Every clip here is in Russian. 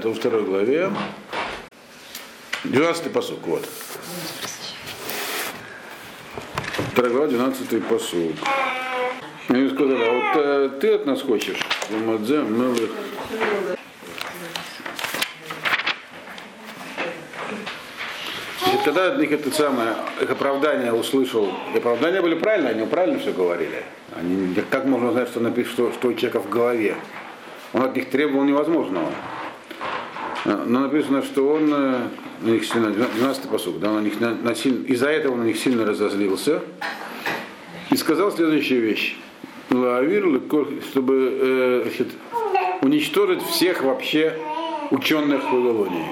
Это во второй главе. 12 посук, вот. Вторая глава, 12 посук. Они сказали, а вот э, ты от нас хочешь? И тогда от них это самое, их оправдание услышал. И оправдания были правильные, они правильно все говорили. Они, как можно знать, что напишет, что, что у человека в голове? Он от них требовал невозможного. Но написано, что он на них сильно, 12 посуд, да, на них на, на сильно, из-за этого на них сильно разозлился и сказал следующую вещь. Лавир, чтобы э, значит, уничтожить всех вообще ученых в Вавилонии.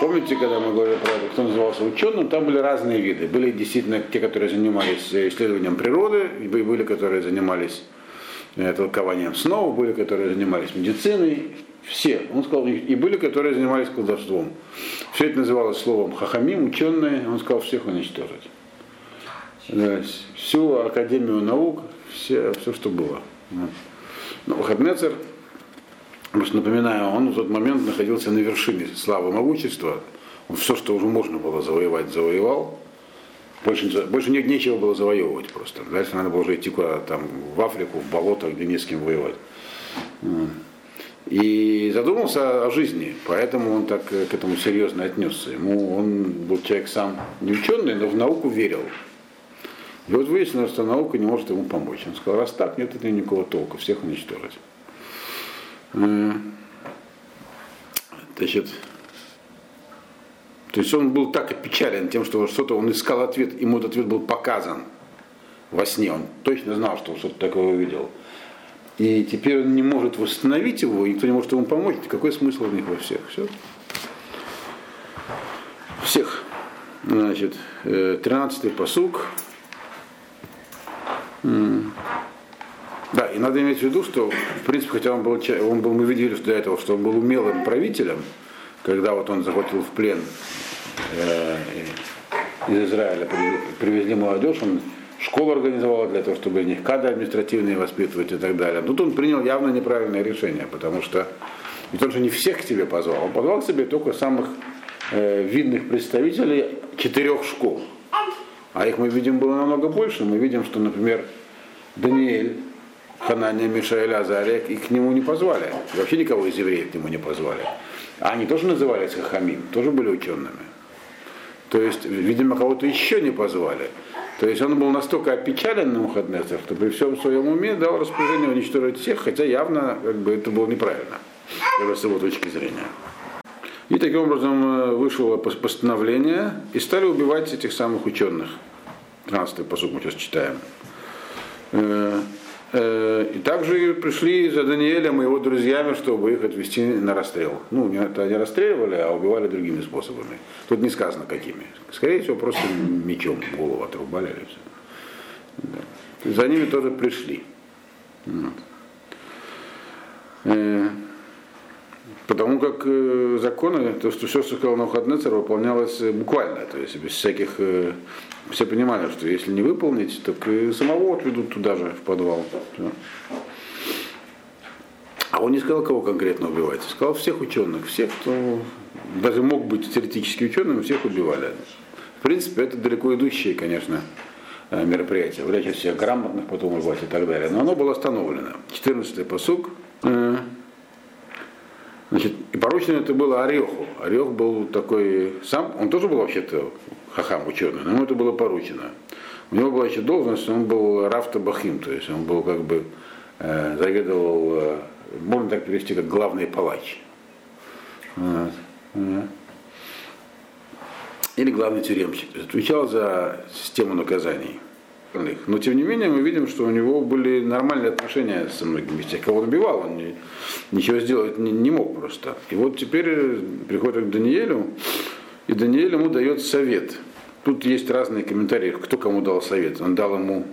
Помните, когда мы говорили про это, кто назывался ученым, там были разные виды. Были действительно те, которые занимались исследованием природы, и были, которые занимались э, толкованием снов, были, которые занимались медициной, все. Он сказал, и были, которые занимались колдовством. Все это называлось словом хахамим, ученые. Он сказал, всех уничтожить. Всю Академию наук, все, все что было. Ну, Хаднецер, просто напоминаю, он в тот момент находился на вершине славы могущества. Он все, что уже можно было завоевать, завоевал. Больше, больше не, нечего было завоевывать просто. Дальше надо было уже идти куда там, в Африку, в болото, где не с кем воевать и задумался о жизни, поэтому он так к этому серьезно отнесся. Ему он был человек сам не ученый, но в науку верил. И вот выяснилось, что наука не может ему помочь. Он сказал, раз так, нет это никакого толка, всех уничтожить. Значит, то есть он был так опечален тем, что что-то он искал ответ, ему этот ответ был показан во сне. Он точно знал, что он что-то такое увидел и теперь он не может восстановить его, никто не может ему помочь, какой смысл в них во всех? Все. Всех. Значит, 13-й э, посук. Да, и надо иметь в виду, что, в принципе, хотя он был, он был мы видели до этого, что он был умелым правителем, когда вот он захватил в плен э, из Израиля, привезли молодежь, он школу организовала для того, чтобы них кадры административные воспитывать и так далее. Тут он принял явно неправильное решение, потому что ведь он же не всех к себе позвал, он позвал к себе только самых э, видных представителей четырех школ. А их мы видим было намного больше. Мы видим, что, например, Даниэль, Ханания, Мишаэль, Азария, их к нему не позвали. И вообще никого из евреев к нему не позвали. А они тоже назывались Хахамим, тоже были учеными. То есть, видимо, кого-то еще не позвали. То есть он был настолько опечален на Мухаднецер, что при всем своем уме дал распоряжение уничтожить всех, хотя явно как бы, это было неправильно, с его точки зрения. И таким образом э, вышло постановление, и стали убивать этих самых ученых. 13-й посуд мы сейчас читаем. Э, и также пришли за Даниэлем и его друзьями, чтобы их отвести на расстрел. Ну, это не расстреливали, а убивали другими способами. Тут не сказано какими. Скорее всего, просто мечом голову отрубали или все. Да. За ними тоже пришли. Вот. Э, потому как э, законы, то, что все, что сказал Навуходнецер, выполнялось буквально, то есть без всяких все понимали, что если не выполнить, так и самого отведут туда же, в подвал. А он не сказал, кого конкретно убивать, сказал всех ученых, всех, кто даже мог быть теоретически ученым, всех убивали. В принципе, это далеко идущее, конечно, э, мероприятие. Вряд всех грамотных потом убивать и так далее. Но оно было остановлено. 14-й посуг. Э, значит, и поручено это было Ореху. Орех был такой сам, он тоже был вообще-то хахам ученый, но ему это было поручено. У него была еще должность, он был Рафта Бахим, то есть он был как бы э, заведовал, э, можно так перевести, как главный палач. Вот. Или главный тюремщик. Отвечал за систему наказаний. Но тем не менее мы видим, что у него были нормальные отношения со многими из тех, кого он убивал, он ничего сделать не, не мог просто. И вот теперь приходит к Даниэлю, и Даниэль ему дает совет. Тут есть разные комментарии, кто кому дал совет. Он дал ему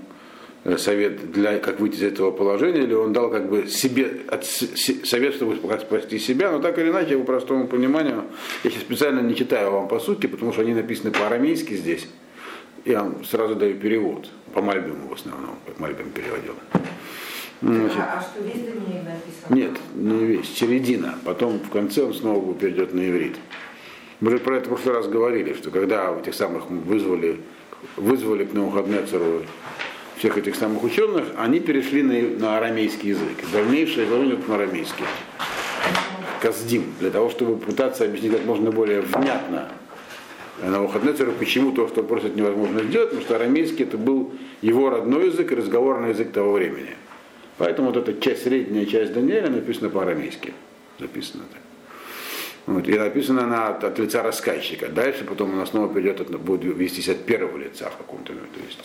э, совет, для, как выйти из этого положения, или он дал как бы себе от, совет, чтобы спасти себя, но так или иначе, по простому пониманию, я сейчас специально не читаю вам по сути, потому что они написаны по-арамейски здесь, я вам сразу даю перевод, по Мальбиму в основном, как Мальбим переводил. Значит, А, а что весь Даниил написан? нет, не весь, середина. Потом в конце он снова перейдет на иврит. Мы же про это в прошлый раз говорили, что когда этих самых вызвали, вызвали к Навуходнецеру всех этих самых ученых, они перешли на, на арамейский язык. Дальнейшее изложение на арамейский. Каздим, для того, чтобы пытаться объяснить как можно более внятно Навуходнецеру, почему то, что просят, невозможно сделать, потому что арамейский это был его родной язык и разговорный язык того времени. Поэтому вот эта часть, средняя часть Даниэля написана по-арамейски. Записано так. Вот, и написано она от, от лица рассказчика. Дальше потом она снова придет, от, будет вестись от первого лица в каком-то. То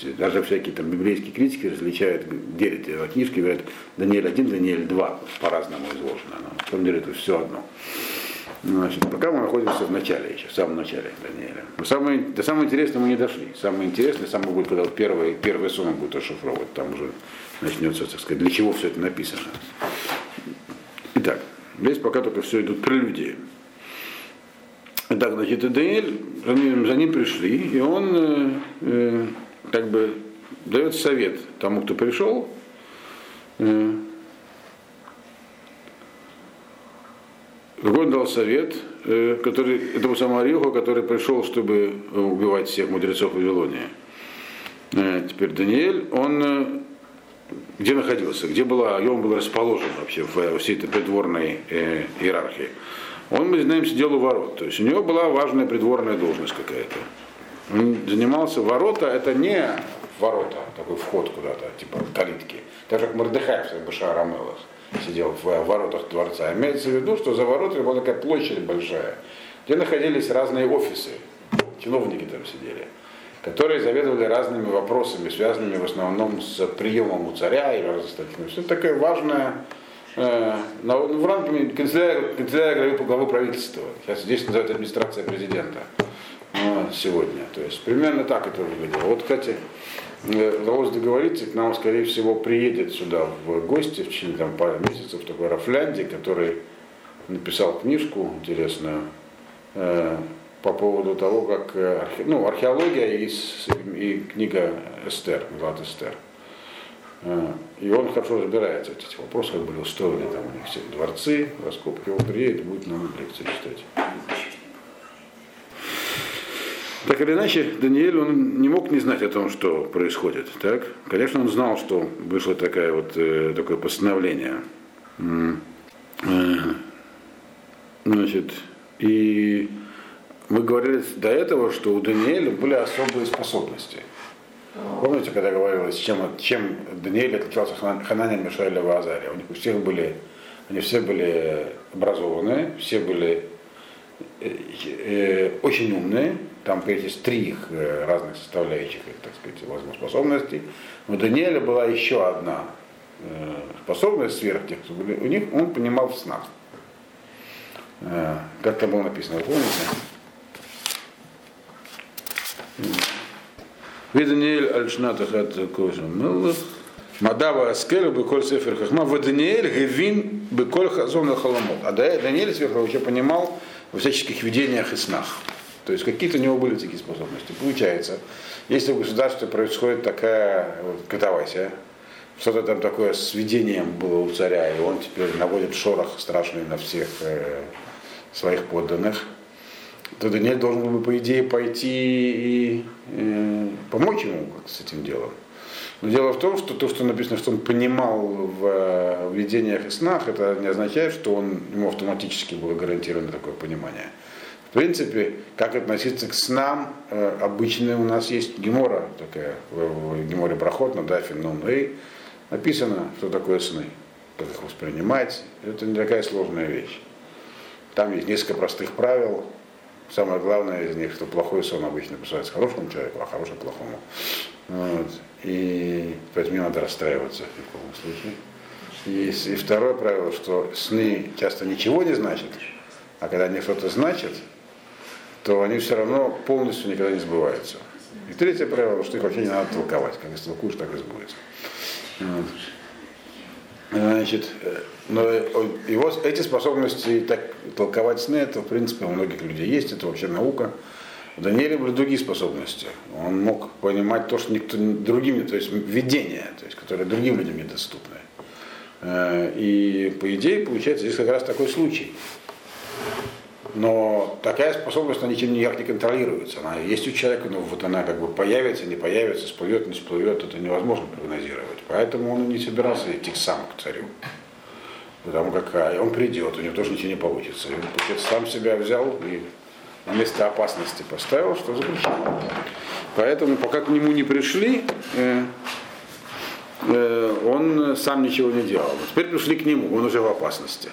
есть даже всякие там библейские критики различают, делят его книжки, говорят Даниэль 1, Даниэль 2, по-разному изложено. Но на самом деле это все одно. Значит, пока мы находимся в начале еще, в самом начале Даниэля. Но самое, до самого интересного мы не дошли. Самое интересное, самое будет, когда первый, первый сон он будет расшифровывать. Там уже начнется, так сказать, для чего все это написано. Итак, здесь пока только все идут прелюдии. Итак, значит, и Даниэль, за ним, за ним пришли, и он э, э, как бы дает совет тому, кто пришел. Э, он дал совет, э, который, этому самому Ариоху, который пришел, чтобы убивать всех мудрецов Вавилония. Э, теперь Даниэль, он э, где находился, где была, и он был расположен вообще в всей этой придворной э, иерархии. Он, мы знаем, сидел у ворот. То есть у него была важная придворная должность какая-то. Он занимался ворота, это не ворота, такой вход куда-то, типа калитки. Так как Мордыхай в Башар Амелах сидел в воротах дворца. Имеется в виду, что за воротами была такая площадь большая, где находились разные офисы, чиновники там сидели, которые заведовали разными вопросами, связанными в основном с приемом у царя и разостаточным. Все э, на, в ранге канцелярия, канцелярия главы правительства. Сейчас здесь называют администрация президента э, сегодня. То есть примерно так это выглядело. Вот, кстати, э, удалось договориться, к нам, скорее всего, приедет сюда в гости в течение там, пары месяцев такой Рафлянди, который написал книжку интересную э, по поводу того, как э, архе, ну, археология и, и книга Эстер, Глад Эстер. Э, И он хорошо разбирается в этих вопросах, как были устроены там у них все дворцы, раскопки. Он приедет будет нам лекции читать. Так или иначе, Даниэль, он не мог не знать о том, что происходит. Так? Конечно, он знал, что вышло такое, вот, э, такое постановление. Э, Значит, и мы говорили до этого, что у Даниэля были особые способности. Помните, когда говорилось, чем, чем Даниэль отличался от Хананя, Мишаэля и Азария? У них у всех были, они все были образованные, все были э, э, очень умные, там есть три их э, разных составляющих, их, так сказать, возможно, способностей. У Даниэля была еще одна э, способность сверх тех, кто были у них, он понимал в снах. Как там было написано, вы помните? Виданиэль Альшнатах это Кожа Мадава Аскель Беколь Сефер Хахма Ваданиэль Гевин Беколь Хазон Халамот. А Да- Даниэль сверху вообще понимал во всяческих видениях и снах. То есть какие-то у него были такие способности. Получается, если в государстве происходит такая вот, катавасия, что-то там такое с видением было у царя, и он теперь наводит шорох страшный на всех э, своих подданных, то Даниэль должен был бы, по идее, пойти и э, помочь ему с этим делом. Но дело в том, что то, что написано, что он понимал в э, видениях и снах, это не означает, что он, ему автоматически было гарантировано такое понимание. В принципе, как относиться к снам, э, обычно у нас есть гемора такая, в, в геморе Брахот, на Нун, и написано, что такое сны, как их воспринимать. Это не такая сложная вещь. Там есть несколько простых правил. Самое главное из них, что плохой сон обычно посылается хорошему человеку, а хороший плохому. Вот. И поэтому не надо расстраиваться в коем случае. И, и второе правило, что сны часто ничего не значат, а когда они что-то значат, то они все равно полностью никогда не сбываются. И третье правило, что их вообще не надо толковать. Как истолкуешь, так и сбудется. Вот. Значит, э, но его, эти способности так, толковать сны, это в принципе у многих людей есть, это вообще наука. У Даниэля были другие способности. Он мог понимать то, что никто другим, то есть видение, то есть, которое другим людям недоступно. Э, и по идее, получается, здесь как раз такой случай. Но такая способность, она ничем никак не контролируется. Она есть у человека, но вот она как бы появится, не появится, всплывет, не всплывет, это невозможно прогнозировать. Поэтому он не собирался идти сам к царю. Потому как а, он придет, у него тоже ничего не получится. И он получается, сам себя взял и на место опасности поставил, что запрещено. Поэтому пока к нему не пришли, э, э, он сам ничего не делал. Теперь пришли к нему, он уже в опасности.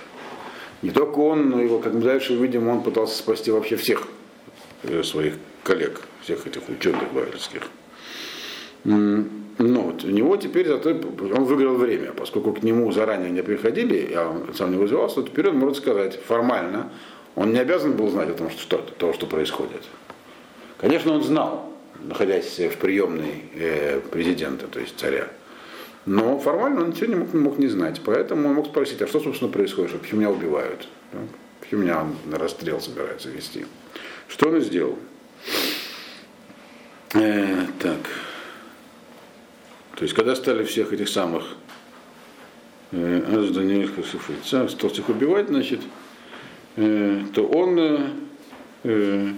Не только он, но его, как мы дальше увидим, он пытался спасти вообще всех э, своих коллег, всех этих ученых бавельских. Но вот у него теперь зато он выиграл время, поскольку к нему заранее не приходили, а он сам не вызывался, то теперь он может сказать формально, он не обязан был знать о том, что, что, то, что происходит. Конечно, он знал, находясь в приемной э, президента, то есть царя. Но формально он ничего не мог, мог не знать. Поэтому он мог спросить, а что, собственно, происходит, что, почему меня убивают? Почему меня на расстрел собираются вести? Что он и сделал? Э, так. То есть, когда стали всех этих самых э, стал всех убивать, значит, э, то он э,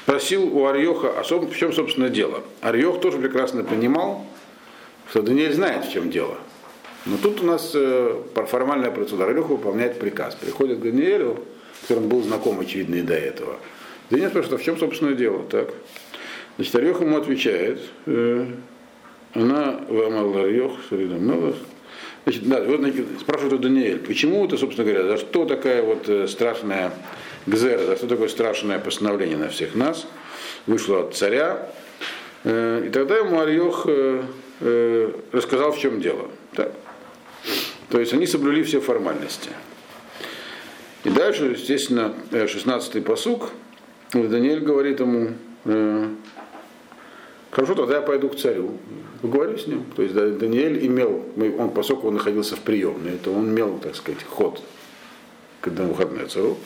спросил у Арьеха, в чем, собственно, дело. Арьех тоже прекрасно понимал, что Даниэль знает, в чем дело. Но тут у нас э, формальная процедура. Илюха выполняет приказ. Приходит к Даниэлю, с которым был знаком, очевидно, и до этого. Даниэль спрашивает, а в чем, собственно, дело? Так. Значит, Арьех ему отвечает, э, она Арьех, Мелах. Значит, да, вот спрашивает у Даниэль, почему это, собственно говоря, за что такая вот э, страшная гзера, за что такое страшное постановление на всех нас, вышло от царя. И тогда ему Арьех э, э, рассказал, в чем дело. Так. То есть они соблюли все формальности. И дальше, естественно, 16-й посук, Даниэль говорит ему, э, хорошо, тогда я пойду к царю, поговорю с ним. То есть Даниэль имел, он, поскольку он находился в приемной, то он имел, так сказать, ход к Навуходнецеру.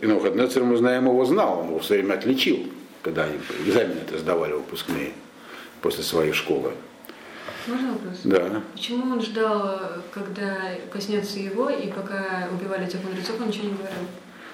И Навуходнецер, мы знаем, его знал, он его все время отличил, когда они экзамены это сдавали выпускные после своей школы. Можно вопрос? Да. Почему он ждал, когда коснется его, и пока убивали тех мудрецов, он ничего не говорил?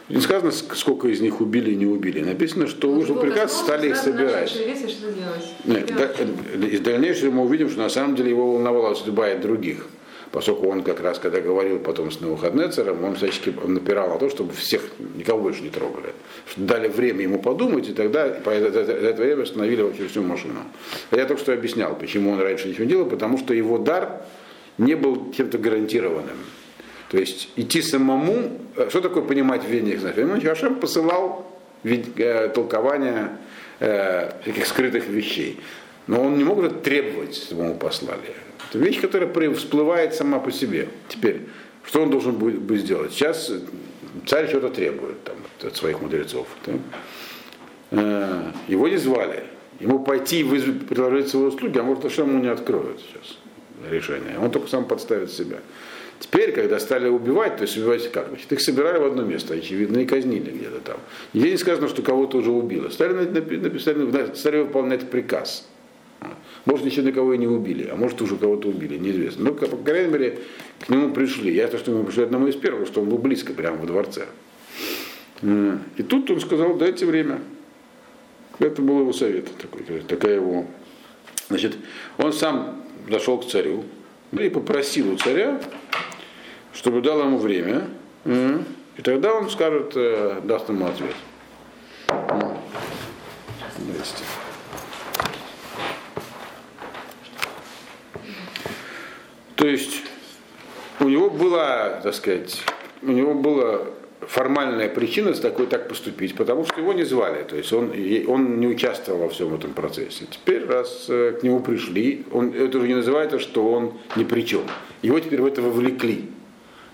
Не сказано, сколько из них убили и не убили. Написано, что вышел приказ, стали их собирать. Делать? Нет, да, из дальнейшего мы увидим, что на самом деле его волновала судьба и других поскольку он как раз, когда говорил потом с Навуходнецером, он всячески напирал на то, чтобы всех, никого больше не трогали. Дали время ему подумать, и тогда за это время остановили вообще всю машину. Я только что объяснял, почему он раньше ничего не делал, потому что его дар не был чем-то гарантированным. То есть идти самому, э, что такое понимать видение знаний? Понимаете, Ашем посылал э, толкование э, таких скрытых вещей. Но он не мог требовать, чтобы ему послали. Это вещь, которая всплывает сама по себе. Теперь, что он должен будет сделать? Сейчас царь что-то требует там, от своих мудрецов. Да? Э, его не звали. Ему пойти и предложить свои услуги, а может, что ему не откроют сейчас решение. Он только сам подставит себя. Теперь, когда стали убивать, то есть убивать как? Значит, их собирали в одно место, очевидно, и казнили где-то там. Нигде не сказано, что кого-то уже убило. Стали, написали, стали выполнять приказ. Может, еще никого и не убили, а может, уже кого-то убили, неизвестно. Но, по крайней мере, к нему пришли. Я то, что мы пришли одному из первых, что он был близко, прямо во дворце. И тут он сказал, дайте время. Это был его совет, такой, такая его. Значит, он сам зашел к царю и попросил у царя, чтобы дал ему время, и тогда он скажет, э, даст ему ответ. Здрасте. То есть у него была, так сказать, у него была формальная причина с такой так поступить, потому что его не звали, то есть он, он не участвовал во всем этом процессе. Теперь, раз э, к нему пришли, он, это уже не называется, что он ни при чем. Его теперь в это вовлекли.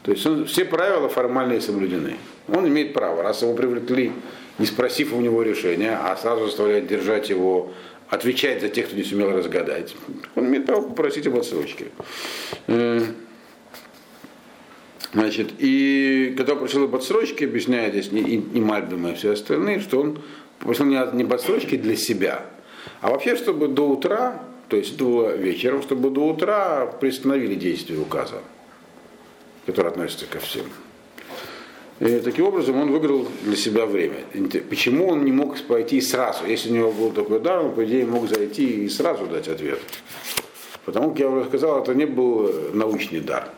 То есть он, все правила формальные соблюдены. Он имеет право, раз его привлекли, не спросив у него решения, а сразу заставляют держать его отвечать за тех, кто не сумел разгадать. Он имеет право попросить об отсрочке. Э, значит, и когда он просил об отсрочке, объясняет здесь и, и Мальбима, и все остальные, что он попросил не, не об для себя, а вообще, чтобы до утра, то есть было вечером, чтобы до утра приостановили действие указа, который относится ко всем. И таким образом он выиграл для себя время. Почему он не мог пойти сразу? Если у него был такой дар, он, по идее, мог зайти и сразу дать ответ. Потому, как я уже сказал, это не был научный дар.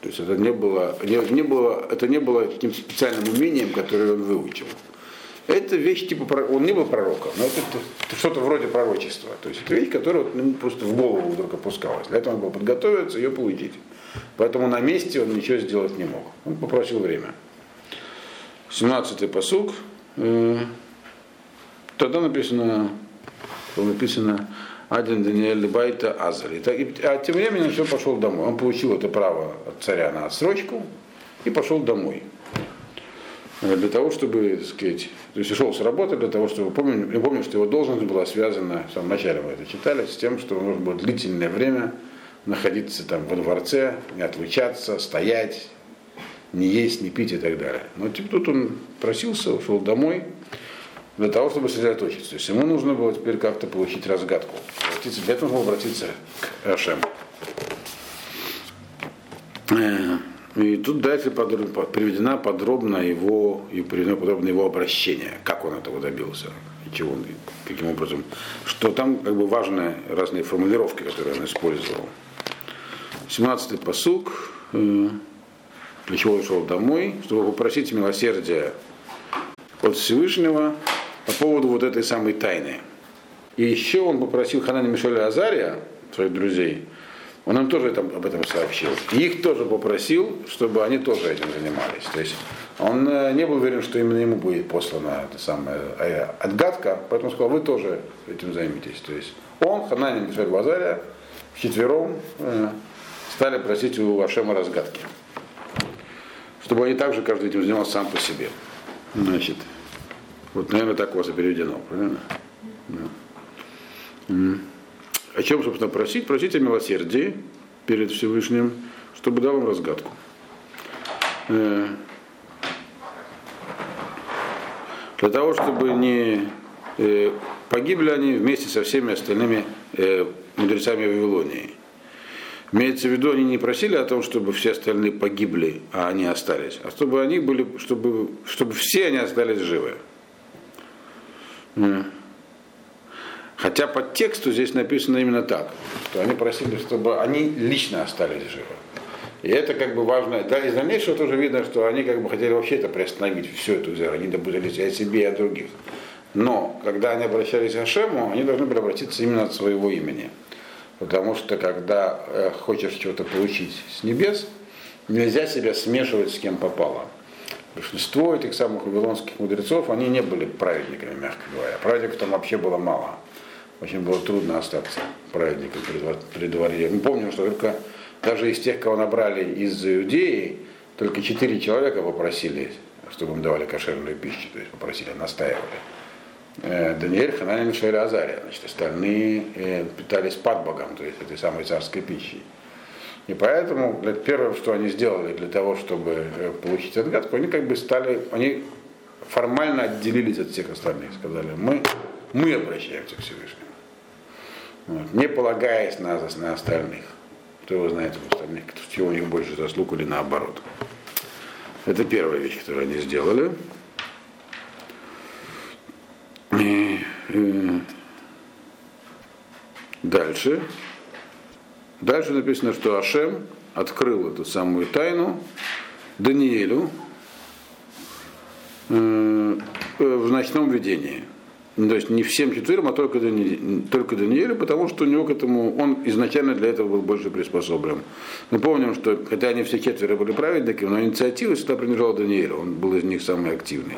То есть это не было, не, не было, это не было таким специальным умением, которое он выучил. Это вещь типа, он не был пророком, но это, это что-то вроде пророчества. То есть это вещь, которая ему просто в голову вдруг опускалась. Для этого он был подготовиться, ее получить. Поэтому на месте он ничего сделать не мог. Он попросил время. 17-й посуг. Э, тогда написано, написано один Даниэль Байта Азали. А тем временем все пошел домой. Он получил это право от царя на отсрочку и пошел домой. Э, для того, чтобы, так сказать, то есть ушел с работы для того, чтобы, помню, я помню, что его должность была связана, в самом начале мы это читали, с тем, что нужно было длительное время находиться там во дворце, не отлучаться, стоять, не есть, не пить и так далее. Но типа, тут он просился, ушел домой для того, чтобы сосредоточиться. То есть ему нужно было теперь как-то получить разгадку. Обратиться, для этого обратиться к Ашему. Э, и тут дальше подробно, приведена подробно его, и приведено подробно его обращение, как он этого добился, и чего он, каким образом, что там как бы важные разные формулировки, которые он использовал. 17-й посук, э, для чего он домой, чтобы попросить милосердия от Всевышнего по поводу вот этой самой тайны. И еще он попросил Ханани Мишеля Азария, своих друзей, он им тоже там, об этом сообщил. И их тоже попросил, чтобы они тоже этим занимались. То есть он э, не был уверен, что именно ему будет послана эта самая э, отгадка, поэтому сказал, вы тоже этим займитесь. То есть он, Ханани Мишель Базария, вчетвером э, стали просить у Ашема разгадки. Чтобы они также каждый этим занимался сам по себе. Значит, вот, наверное, так у вас и переведено, правильно? Да. О чем, собственно, просить? Просить о милосердии перед Всевышним, чтобы дал вам разгадку. Э, для того, чтобы не э, погибли они вместе со всеми остальными э, мудрецами Вавилонии. Имеется в виду, они не просили о том, чтобы все остальные погибли, а они остались, а чтобы они были, чтобы, чтобы все они остались живы. Хотя по тексту здесь написано именно так, что они просили, чтобы они лично остались живы. И это как бы важно. Да, из дальнейшего тоже видно, что они как бы хотели вообще это приостановить, всю эту зеру. Они добудились о себе, и о других. Но когда они обращались к Ашему, они должны были обратиться именно от своего имени. Потому что когда э, хочешь чего-то получить с небес, нельзя себя смешивать с кем попало. Большинство этих самых вавилонских мудрецов, они не были праведниками, мягко говоря. Праведников там вообще было мало очень было трудно остаться праведником при дворе. Мы помним, что только даже из тех, кого набрали из Иудеи, только четыре человека попросили, чтобы им давали кошерную пищу, то есть попросили, настаивали. Э, Даниэль, Хананин, Мишель Азария. Значит, остальные э, питались под Богом, то есть этой самой царской пищей. И поэтому для, первое, что они сделали для того, чтобы э, получить отгадку, они как бы стали, они формально отделились от всех остальных, сказали, мы, мы обращаемся к Всевышнему. Вот, не полагаясь на, на остальных. Кто его знает у остальных, чего у них больше заслуг или наоборот. Это первая вещь, которую они сделали. И, и, дальше. Дальше написано, что Ашем открыл эту самую тайну Даниилю э, в ночном видении. Ну, то есть не всем четырем, а только, Дани, только Даниэлю, потому что у него к этому, он изначально для этого был больше приспособлен. Мы помним, что хотя они все четверо были праведниками, но инициатива всегда принадлежала Даниэлю, он был из них самый активный.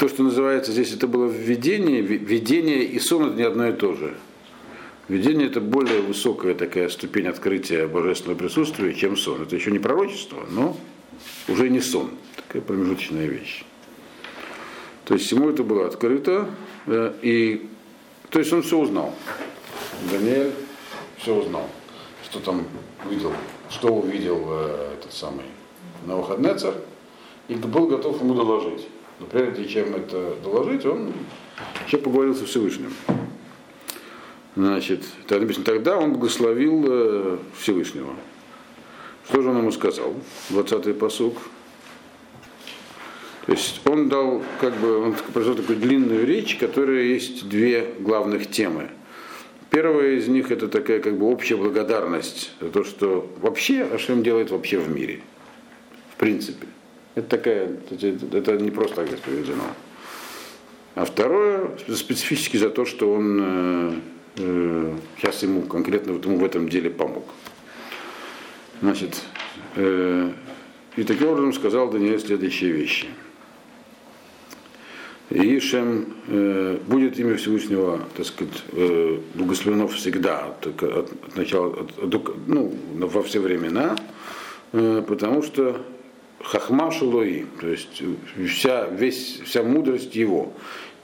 То, что называется здесь, это было введение, видение и сон это не одно и то же. Видение это более высокая такая ступень открытия божественного присутствия, чем сон. Это еще не пророчество, но уже не сон. Такая промежуточная вещь. То есть ему это было открыто, э, и то есть он все узнал. Даниэль все узнал, что там видел, что увидел э, этот самый Навуходнецер, и был готов ему доложить. Но прежде чем это доложить, он еще поговорил со Всевышним. Значит, так написано, тогда он благословил э, Всевышнего. Что же он ему сказал? 20-й посуг. То есть он дал, как бы, он произвел такую длинную речь, которая есть две главных темы. Первая из них это такая как бы общая благодарность за то, что вообще Ашем делает вообще в мире. В принципе. Это такая, это не просто так здесь приведено. А второе, специфически за то, что он э, э, сейчас ему конкретно вот ему в этом деле помог. Значит, э, и таким образом сказал Даниэль следующие вещи. И Шем э, будет имя Всевышнего, так сказать, э, благословено всегда, от, от, от начала, от, от, ну, во все времена, э, потому что Хахма Шилои, то есть вся, весь, вся мудрость его.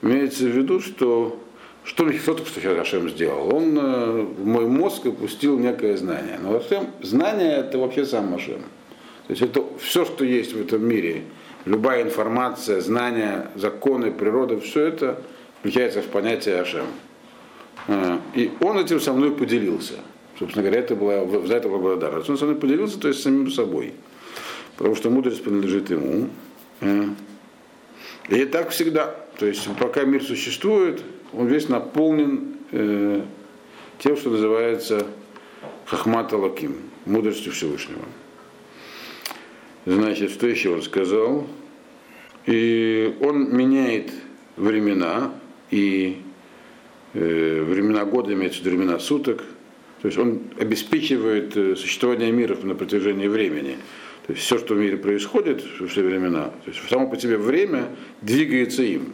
Имеется в виду, что что, только что Ашем сделал? Он э, в мой мозг опустил некое знание. Но Ашем, знание это вообще сам Ашем. То есть это все, что есть в этом мире, любая информация, знания, законы, природа, все это включается в понятие Ашем. Э, и он этим со мной поделился. Собственно говоря, это была, за это была благодарность. Он со мной поделился, то есть самим собой. Потому что мудрость принадлежит ему. И так всегда. То есть пока мир существует, он весь наполнен э, тем, что называется Хахмата Лаким, мудростью Всевышнего. Значит, что еще он сказал? И он меняет времена, и э, времена года виду времена суток. То есть он обеспечивает э, существование мира на протяжении времени. То есть все, что в мире происходит во все времена, то есть само по себе время двигается им.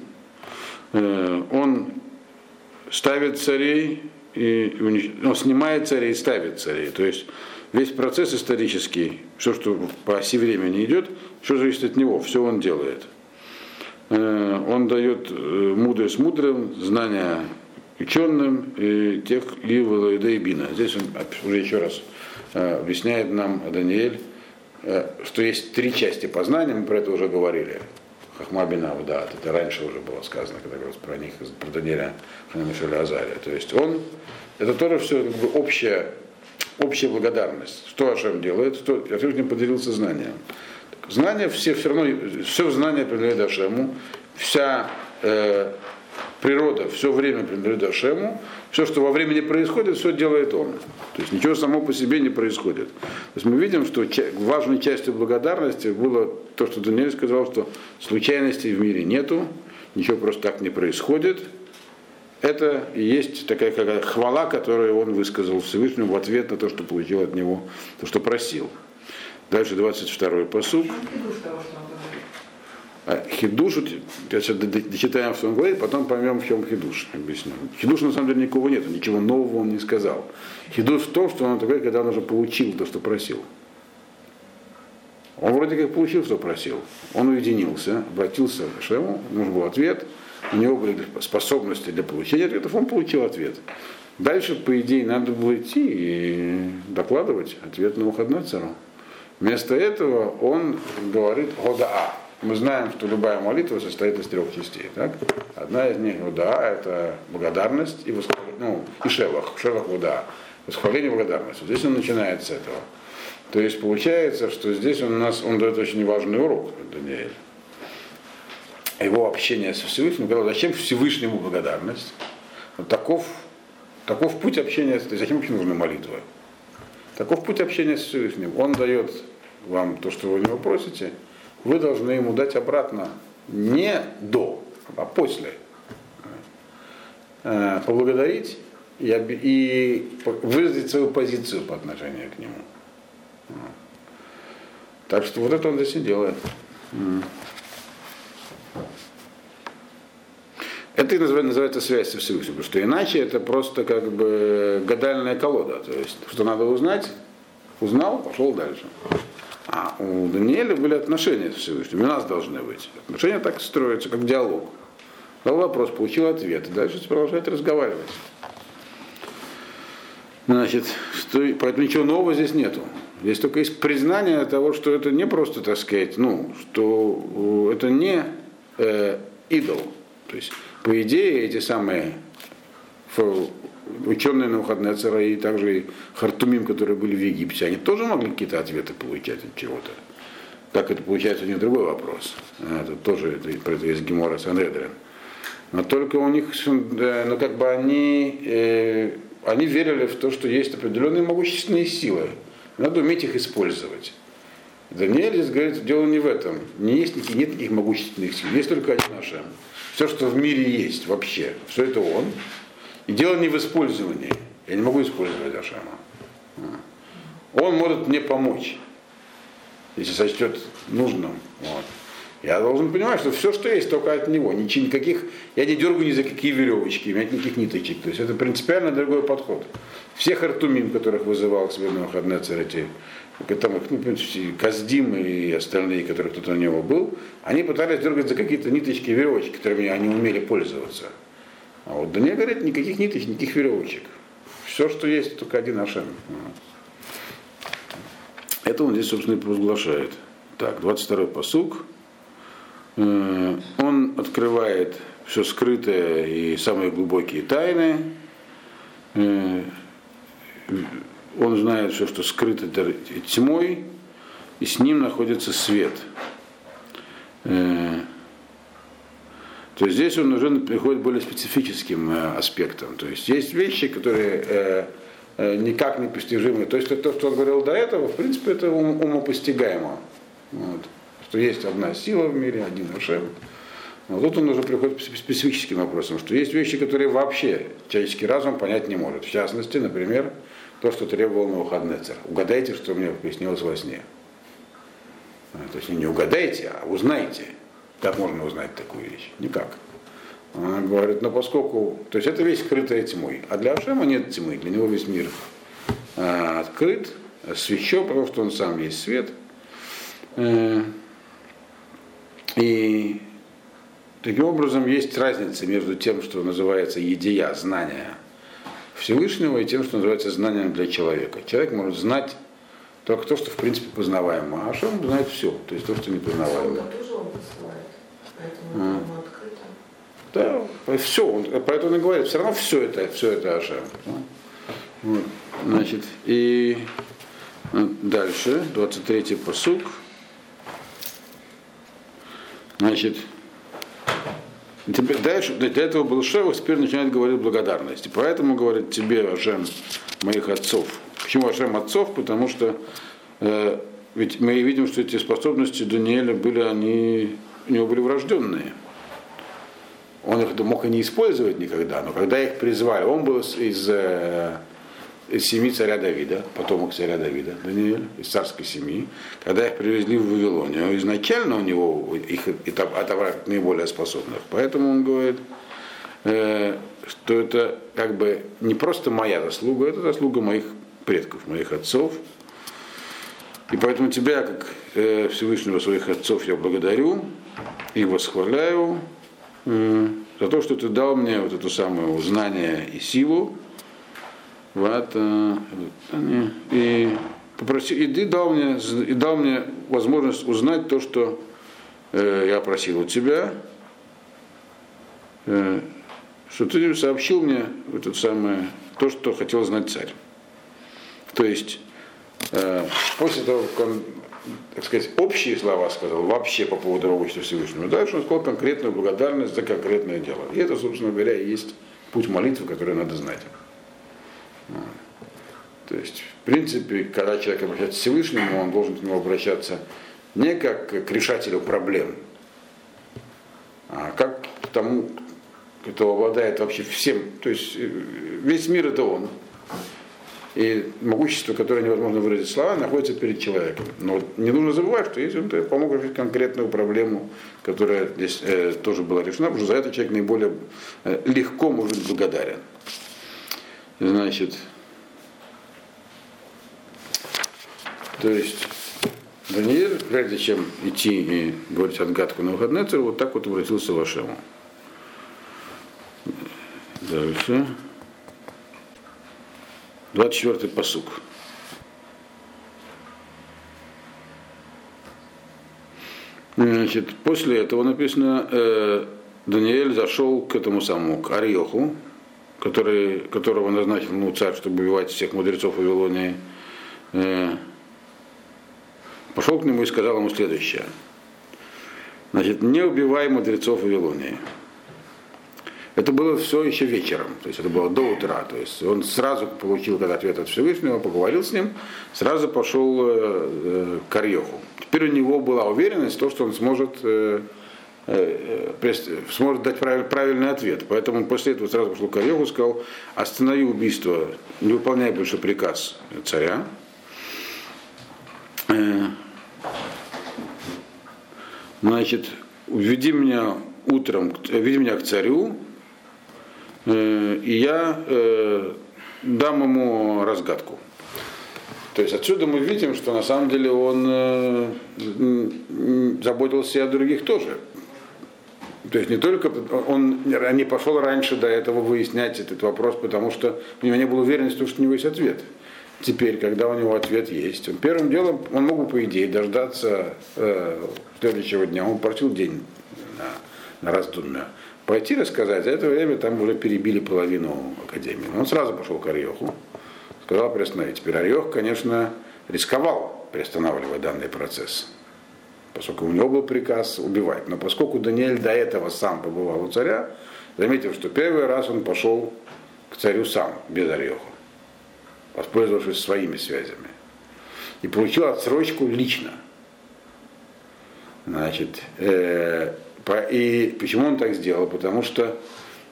Э, он ставит царей, и, ну, снимает царей и ставит царей. То есть весь процесс исторический, все, что по оси времени идет, все зависит от него, все он делает. Э, он дает э, мудрость мудрым, знания ученым, и тех и и Бина. Здесь он уже еще раз объясняет нам, Даниэль, что есть три части познания, мы про это уже говорили. Хахма Бинав, да, это раньше уже было сказано, когда говорилось про них, про Даниэля Ханамишеля Азария. То есть он, это тоже все как бы общая, общая благодарность. Что Ашем делает, что Всевышний поделился знанием. Знания все, все равно, все знание принадлежит Ашему, вся э, природа все время принадлежит Ашему, все, что во времени происходит, все делает он. То есть ничего само по себе не происходит. То есть мы видим, что важной частью благодарности было то, что Даниэль сказал, что случайностей в мире нету, ничего просто так не происходит. Это и есть такая как хвала, которую он высказал Всевышнему в ответ на то, что получил от него, то, что просил. Дальше 22-й посуд. Хидуш, сейчас дочитаем, что он говорит, потом поймем, в чем хидуш, объясню. Хидуш на самом деле никого нет, ничего нового он не сказал. Хидуш в том, что он такой, когда он уже получил то, что просил. Он вроде как получил, что просил. Он уединился, обратился к Шему, нужен был ответ, у него были способности для получения ответов, он получил ответ. Дальше, по идее, надо было идти и докладывать ответ на выходной цару. Вместо этого он говорит «Годаа». Мы знаем, что любая молитва состоит из трех частей. Так? Одна из них «Годаа» – это благодарность и, восхваление, ну, и шевах, шевах «Годаа». Восхваление и благодарность. Вот здесь он начинает с этого. То есть получается, что здесь он, у нас, он дает очень важный урок, Даниэль. Его общение со Всевышним, говорил, зачем Всевышнему благодарность? Вот таков, таков путь общения, зачем вообще нужны молитвы? Таков путь общения с Всевышним. Он дает вам то, что вы у него просите, вы должны ему дать обратно не до, а после. Э, поблагодарить и, и выразить свою позицию по отношению к нему. Так что вот это он здесь и делает. Это называется связь со Всевышним, потому что иначе это просто как бы гадальная колода. То есть, что надо узнать, узнал, пошел дальше. А у Даниэля были отношения с Всевышним, у нас должны быть. Отношения так строятся, как диалог. Дал вопрос, получил ответ, и дальше продолжает разговаривать. Значит, что, поэтому ничего нового здесь нету. Здесь только есть признание того, что это не просто, так сказать, ну, что это не э, идол. То есть, по идее, эти самые ученые на выходные цара и также и Хартумим, которые были в Египте, они тоже могли какие-то ответы получать от чего-то. Как это получается, не другой вопрос. Это тоже про это есть Гемора Сандредрин. Но только у них, ну как бы они, э, они верили в то, что есть определенные могущественные силы. Надо уметь их использовать. Даниэль здесь говорит, дело не в этом. Не есть, нет никаких могущественных сил. Есть только один Ашем. Все, что в мире есть вообще, все это он. И дело не в использовании. Я не могу использовать Ашема. Он может мне помочь, если сочтет нужным. Вот. Я должен понимать, что все, что есть, только от него. Ничего, никаких, я не дергаю ни за какие веревочки, у меня никаких ниточек. То есть это принципиально другой подход. Все хартумим, которых вызывал к себе Навуходнецер, эти там, ну, Каздим и остальные, которые кто-то у него был, они пытались дергать за какие-то ниточки и веревочки, которыми они умели пользоваться. А вот Даниэль говорит, никаких ниточек, никаких веревочек. Все, что есть, только один Ашем. Это он здесь, собственно, и провозглашает. Так, 22-й посуг. Э, он открывает все скрытое и самые глубокие тайны. Э, он знает все, что скрыто тьмой, и с ним находится свет. Э, то здесь он уже приходит более специфическим аспектам. То есть есть вещи, которые никак не постижимы. То есть то, что он говорил до этого, в принципе, это умопостигаемо. Вот что есть одна сила в мире, один Ашем. Но тут он уже приходит к специфическим вопросам, что есть вещи, которые вообще человеческий разум понять не может. В частности, например, то, что требовал Навуходнецер. Угадайте, что мне приснилось во сне. А, то есть не угадайте, а узнайте. Как можно узнать такую вещь? Никак. Она говорит, но поскольку, то есть это весь скрытая тьмой, а для Ашема нет тьмы, для него весь мир а, открыт, освещен, потому что он сам есть свет. Э, и таким образом есть разница между тем, что называется едия, знание Всевышнего, и тем, что называется знанием для человека. Человек может знать только то, что в принципе познаваемо, а он знает все, то есть то, что не познаваемо. Посылает, поэтому ему открыто. Да, все, он, поэтому он и говорит, все равно все это, все это Ашем. Вот. Значит, и дальше, 23-й посук. Значит, теперь дальше, для этого был Шевах, теперь начинает говорить благодарности. Поэтому говорит тебе, Ашем, моих отцов. Почему Ашем отцов? Потому что э, ведь мы видим, что эти способности Даниэля были, они у него были врожденные. Он их мог и не использовать никогда, но когда их призвали, он был из, э, из семьи царя Давида, потомок царя Давида, Даниэль, из царской семьи, когда их привезли в Вавилонию, изначально у него их отобрать наиболее способных. Поэтому он говорит, э, что это как бы не просто моя заслуга, это заслуга моих предков, моих отцов. И поэтому тебя, как э, Всевышнего своих отцов, я благодарю и восхваляю э, за то, что ты дал мне вот это самое знание и силу, вот, э, и попроси, и ты дал мне, и дал мне возможность узнать то, что э, я просил у тебя, э, что ты сообщил мне это самое, то, что хотел знать царь. То есть, после того, как он, так сказать, общие слова сказал вообще по поводу рабочества Всевышнего, дальше он сказал конкретную благодарность за конкретное дело. И это, собственно говоря, и есть путь молитвы, который надо знать. То есть, в принципе, когда человек обращается к Всевышнему, он должен к нему обращаться не как к решателю проблем, а как к тому, кто обладает вообще всем. То есть э, весь мир это он. И могущество, которое невозможно выразить словами, находится перед человеком. Но не нужно забывать, что если он помог решить конкретную проблему, которая здесь э, тоже была решена, потому что за это человек наиболее э, легко может быть благодарен. Значит, то есть Даниил, прежде чем идти и говорить отгадку на выходные, вот так вот обратился в Ашему. Дальше. 24-й посук. Значит, после этого написано, э, Даниэль зашел к этому самому, к Ариоху, который, которого назначил ну, царь, чтобы убивать всех мудрецов Вавилонии, э, пошел к нему и сказал ему следующее. Значит, не убивай мудрецов Вавилонии. Это было все еще вечером, то есть это было до утра. То есть он сразу получил когда ответ от Всевышнего, поговорил с ним, сразу пошел э, э, к Арьеху. Теперь у него была уверенность в том, что он сможет, э, э, э сможет дать правиль, правильный ответ. Поэтому он после этого сразу пошел к Арьеху и сказал, останови убийство, не выполняй больше приказ царя. Э, значит, введи меня утром, веди меня к царю, и я э, дам ему разгадку. То есть отсюда мы видим, что на самом деле он э, заботился и о других тоже. То есть не только он не пошел раньше до этого выяснять этот вопрос, потому что у него не было уверенности, что у него есть ответ. Теперь, когда у него ответ есть, он первым делом он мог бы, по идее, дождаться э, следующего дня. Он просил день на, раздумья пойти рассказать, за это время там уже перебили половину академии. Он сразу пошел к Ореху, сказал приостановить. Теперь Орех, конечно, рисковал, приостанавливая данный процесс, поскольку у него был приказ убивать. Но поскольку Даниэль до этого сам побывал у царя, заметив, что первый раз он пошел к царю сам, без Ореха, воспользовавшись своими связями. И получил отсрочку лично. Значит, э, и почему он так сделал? Потому что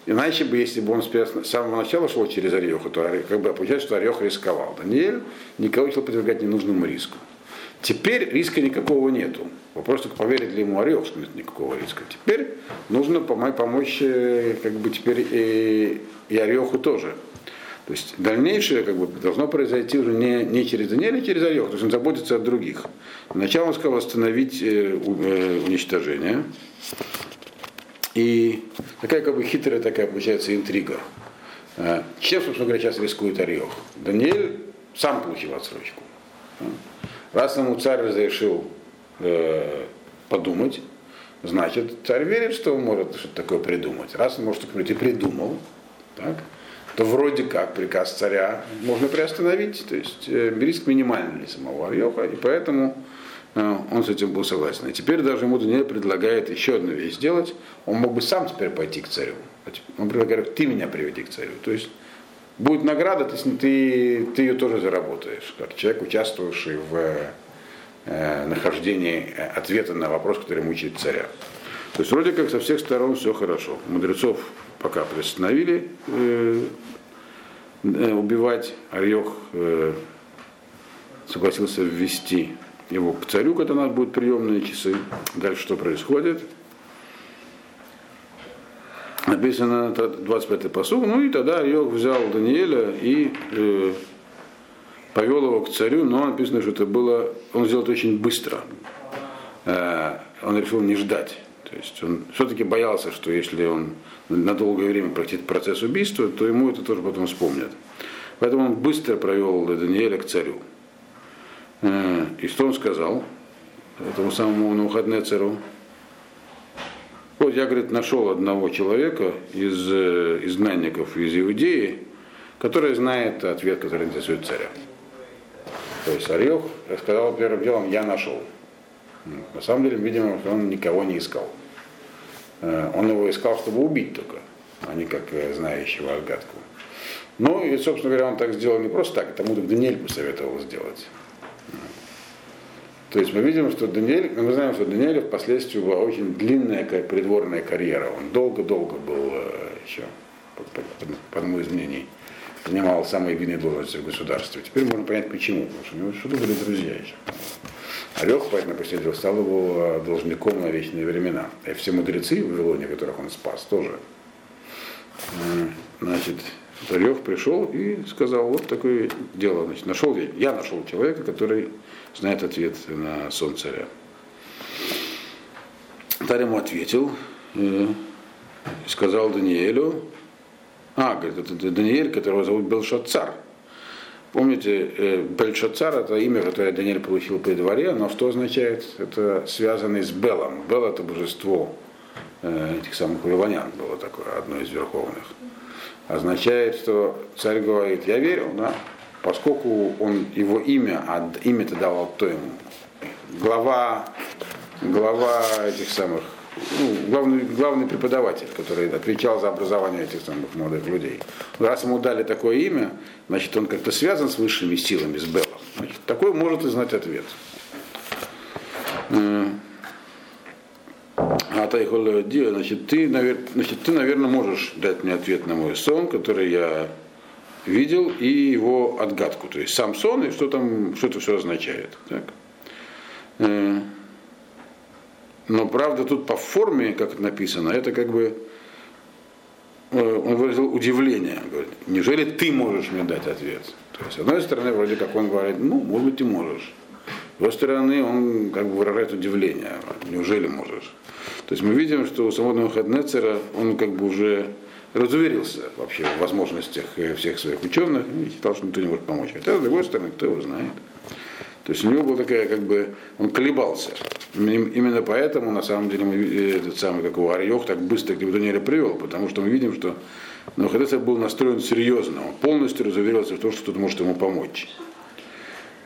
иначе бы, если бы он с самого начала шел через Ореха, то как бы получается, что Орех рисковал. Даниэль никого не хотел подвергать ненужному риску. Теперь риска никакого нету. Вопрос только, поверит ли ему Орех, что нет никакого риска. Теперь нужно помочь, э, как бы теперь и, и Ореху тоже. То есть дальнейшее как бы, должно произойти уже не, не через Даниэля, а через Орех. То есть он заботится о других. Сначала он сказал остановить э, э, уничтожение. И такая как бы хитрая такая получается интрига. Э, чем, собственно говоря, сейчас рискует Орех? Даниэль сам получил отсрочку. Раз ему царь разрешил э, подумать, значит, царь верит, что он может что-то такое придумать. Раз он может такое и придумал, так, то вроде как приказ царя можно приостановить, то есть э, риск минимальный для самого Арьеха, и поэтому э, он с этим был согласен. И теперь даже ему Даниэль предлагает еще одну вещь сделать. Он мог бы сам теперь пойти к царю. Он предлагает, ты меня приведи к царю. То есть будет награда, ты, ты, ты ее тоже заработаешь, как человек, участвовавший в э, нахождении ответа на вопрос, который мучает царя. То есть вроде как со всех сторон все хорошо. Мудрецов пока приостановили э, э, убивать. Арьех э, согласился ввести его к царю, когда у нас будут приемные часы. Дальше что происходит? Написано 25-й посуг. Ну и тогда Арьех взял Даниэля и э, повел его к царю, но написано, что это было, он сделал это очень быстро. Э, он решил не ждать. То есть он все-таки боялся, что если он на долгое время пройдет процесс убийства, то ему это тоже потом вспомнят. Поэтому он быстро провел Даниэля к царю. Э, и что он сказал этому самому Навуходнецеру? Вот я, говорит, нашел одного человека из э, изгнанников из Иудеи, который знает ответ, который интересует царя. То есть Орех сказал первым делом, я нашел. На самом деле, видимо, он никого не искал. Э, он его искал, чтобы убить только, а не как э, знающего отгадку. Ну и, собственно говоря, он так сделал не просто так, тому так Даниэль посоветовал сделать. То есть мы видим, что Даниэль, мы знаем, что Даниэль впоследствии была очень длинная придворная карьера. Он долго-долго был э, еще, по, по, по одному из мнений, занимал самые видные должности в государстве. Теперь можно понять почему, потому что у него что-то были друзья еще. Орех, поэтому последовал, стал его э, должником на вечные времена. И все мудрецы в Вавилоне, которых он спас, тоже. Значит, Орех пришел и сказал, вот такое дело. Значит, нашел я, нашел человека, который знает ответ на сон царя. Царь ему ответил, э, сказал Даниэлю, а, говорит, это Даниэль, которого зовут Белшацар. Помните, э, Бельшацар это имя, которое Даниэль получил при дворе, но что означает? Это связано с Белом. Бел это божество э, этих самых вавилонян было такое, одно из верховных. означает, что царь говорит, я верил, да, поскольку он его имя, а имя-то давал кто ему? Глава, глава этих самых, ну, главный, главный преподаватель, который отвечал за образование этих самых молодых людей. Раз ему дали такое имя, значит, он как-то связан с высшими силами, с Белом. Значит, такой может и знать ответ. А значит, ты, значит, ты, наверное, можешь дать мне ответ на мой сон, который я видел, и его отгадку. То есть сам сон и что там, что это все означает. Так? Но правда тут по форме, как написано, это как бы э, он выразил удивление. Говорит, неужели ты можешь мне дать ответ? То есть, с одной стороны, вроде как он говорит, ну, может быть, ты можешь. С другой стороны, он как бы выражает удивление. Неужели можешь? То есть мы видим, что у самого Хаднецера он как бы уже разуверился вообще в возможностях э, всех своих ученых и считал, что никто не может помочь. Хотя, с другой стороны, кто его знает. То есть у него была такая, как бы, он колебался. Именно поэтому, на самом деле, мы, э, этот самый, как его Арьех, так быстро к Даниэля привел, потому что мы видим, что Навуходоносор был настроен серьезно, он полностью разуверился в том, что кто-то может ему помочь.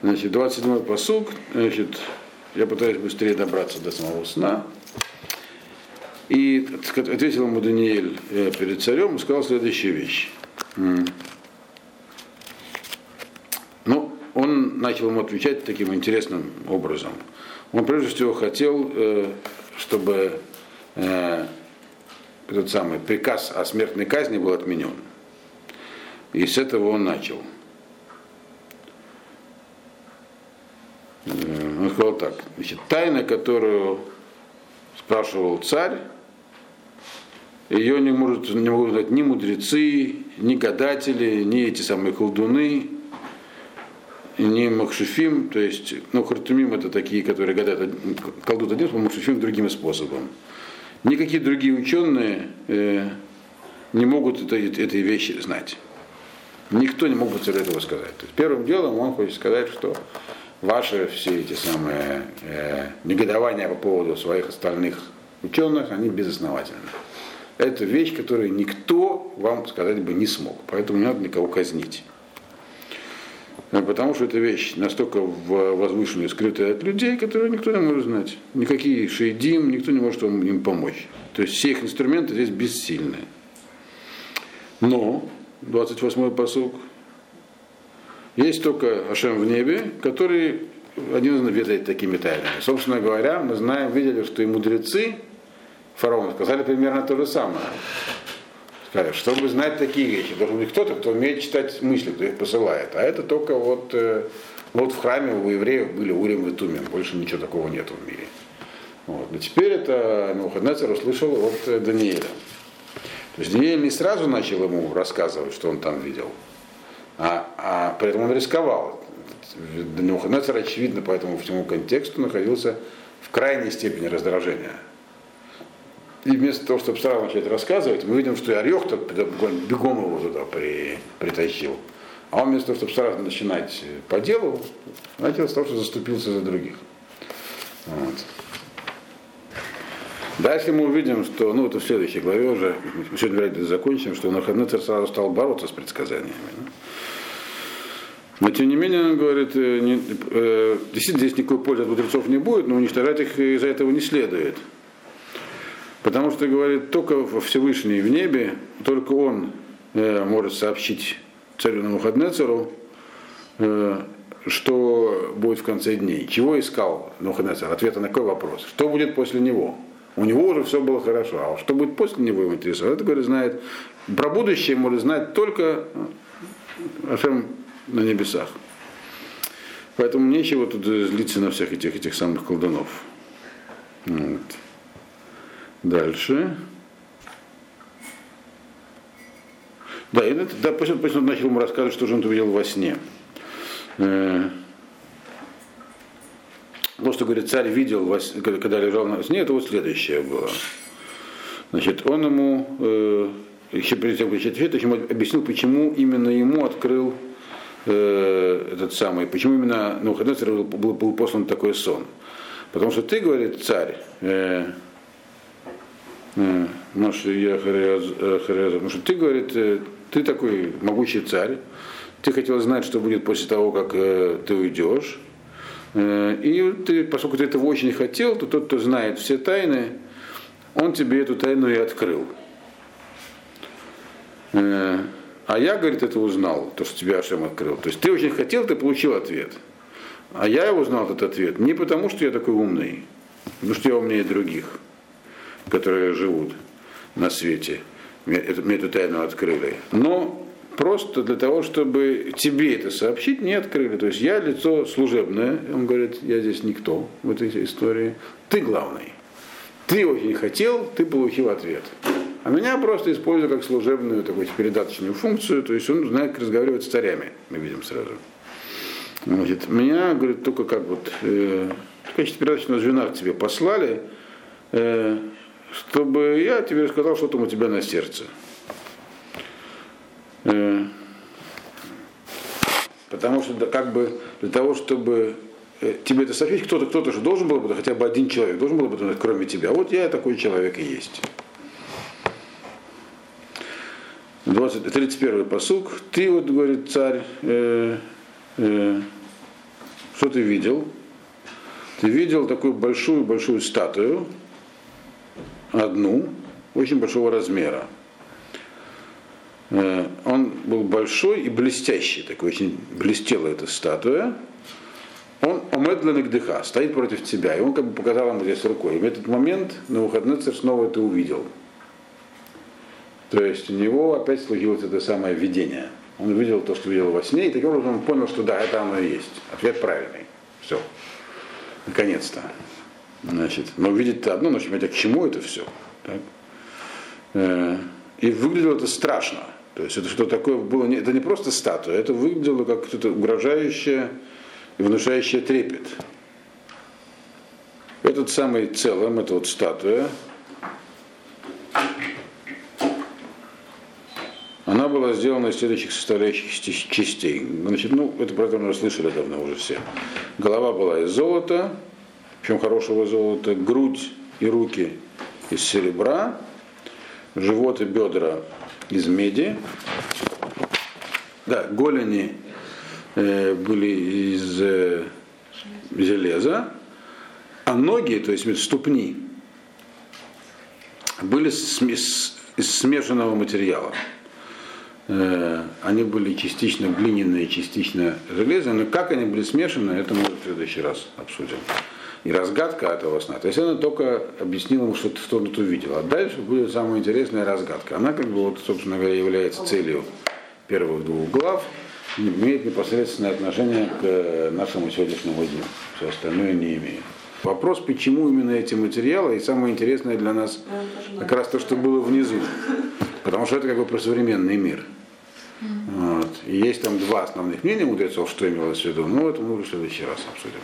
Значит, 27-й посуг, значит, я пытаюсь быстрее добраться до самого сна. И ответил ему Даниэль э, перед царем и сказал следующую вещь. Ну, он начал ему отвечать таким интересным образом. Он прежде всего хотел, э, чтобы э, этот самый приказ о смертной казни был отменен. И с этого он начал. Он сказал так, значит, тайна, которую спрашивал царь, ее не, может, не могут знать ни мудрецы, ни гадатели, ни эти самые колдуны, ни Махшифим, то есть, ну, Хартумим это такие, которые гадают, колдут одним способом, Махшифим другим способом. Никакие другие ученые э, не могут это, этой вещи знать. Никто не мог бы этого сказать. То есть, первым делом он хочет сказать, что ваши все эти самые э, негодования по поводу своих остальных ученых, они безосновательны это вещь, которую никто вам сказать бы не смог. Поэтому не надо никого казнить. Э, потому что эта вещь настолько возвышенная, скрытая от людей, которую никто не может знать. Никакие шейдим, никто не может им помочь. То есть все их инструменты здесь бессильны. Но, 28-й посуг, есть только Ашем в небе, который один ведает такими тайнами. Собственно говоря, мы знаем, видели, что и мудрецы, фараону сказали примерно то же самое. Чтобы знать такие вещи, должен быть кто-то, кто умеет читать мысли, кто их посылает. А это только вот, э, вот в храме у евреев были Урим и Тумим, больше ничего такого нет в мире. Вот. Но теперь это Навуходнецер услышал от э, Даниэля. То есть Даниэль не сразу начал ему рассказывать, что он там видел, а, а при этом он рисковал. Навуходнецер, очевидно, по этому всему контексту находился в крайней степени раздражения. И вместо того, чтобы сразу начать рассказывать, мы видим, что и Орех бегом его туда при, притащил. А он вместо того, чтобы сразу начинать по делу, начал с того, что заступился за других. Вот. Дальше мы увидим, что, ну это в следующей главе уже, мы сегодня вряд закончим, что Нахаднецер сразу стал бороться с предсказаниями. Но тем не менее, он говорит, э, не, э, действительно здесь никакой пользы от мудрецов не будет, но уничтожать их из-за этого не следует. Потому что, говорит, только Всевышний в небе, только он э, может сообщить царю Навуходнецеру, э, что будет в конце дней. Чего искал Навуходнецер? Ответа на какой вопрос? Что будет после него? У него уже все было хорошо, а что будет после него его интересует? Это, говорит, знает, про будущее может знать только Ашем на небесах. Поэтому нечего тут злиться на всех этих, этих самых колдунов. Вот. Дальше. Да, и это, да, пусть, пусть он начал ему рассказывать, что же он увидел во сне. Э, то, что, говорит, царь видел, когда, лежал на сне, это вот следующее было. Значит, он ему, э, еще перед тем, как ответ, ему объяснил, почему именно ему открыл э, этот самый, почему именно выходной был, был, был послан такой сон. Потому что ты, говорит царь, э, Маша я Харяза, потому что ты, говорит, э, ты такой могучий царь, ты хотел знать, что будет после того, как э, ты уйдешь. Э, и ты, поскольку ты этого очень хотел, то тот, кто знает все тайны, он тебе эту тайну и открыл. Э, а я, говорит, это узнал, то, что тебе Ашем открыл. То есть ты очень хотел, ты получил ответ. А я узнал этот ответ не потому, что я такой умный, потому что я умнее других, которые живут на свете. Мне эту, мне эту тайну открыли. Но просто для того, чтобы тебе это сообщить, не открыли. То есть я лицо служебное, он говорит, я здесь никто в этой истории. Ты главный. Ты очень хотел, ты получил ответ. А меня просто используют как служебную такую передаточную функцию, то есть он знает, как разговаривать с царями, мы видим сразу. Значит, меня, говорит, только как вот э, в качестве передаточного звена к тебе послали, э, чтобы я тебе рассказал, что там у тебя на сердце. Э, потому что как бы для того, чтобы э, тебе это сообщить, кто-то кто-то же должен был бы, хотя бы один человек должен был бы, кроме тебя. Вот я такой человек и есть. 20, 31 посук. Ты вот, говорит царь, э, э, что ты видел? Ты видел такую большую-большую статую, одну, очень большого размера. Э, он был большой и блестящий, такой очень блестела эта статуя. Он омедлен дыха, стоит против тебя. И он как бы показал ему здесь рукой. И в этот момент на выходный снова это увидел. То есть у него опять случилось это самое видение. Он увидел то, что видел во сне, и таким образом он понял, что да, это оно и есть. Ответ правильный. Все. Наконец-то. Значит, но видеть-то одно, но а к чему это все? Так? Э, и выглядело это страшно. То есть это что такое было, это не просто статуя, это выглядело как что-то угрожающее и внушающее трепет. Этот самый целым, это вот статуя, Она была сделана из следующих составляющих частей. Значит, ну, это про это мы слышали давно уже все. Голова была из золота, причем хорошего золота, грудь и руки из серебра, живот и бедра из меди, да, голени э, были из э, железа, а ноги, то есть ступни, были из смешанного материала. Э, они были частично глиняные, частично железные, но как они были смешаны, это мы в следующий раз обсудим. И разгадка этого сна. То есть она только объяснила ему, что, что он тут увидел. А дальше будет самая интересная разгадка. Она, как бы, вот, собственно говоря, является целью первых двух глав, имеет непосредственное отношение к нашему сегодняшнему дню. Все остальное не имеет. Вопрос, почему именно эти материалы, и самое интересное для нас как раз то, что было внизу. Потому что это как бы про современный мир. Вот. И есть там два основных мнения мудрецов, что имелось в виду, но это мы в следующий раз обсудим.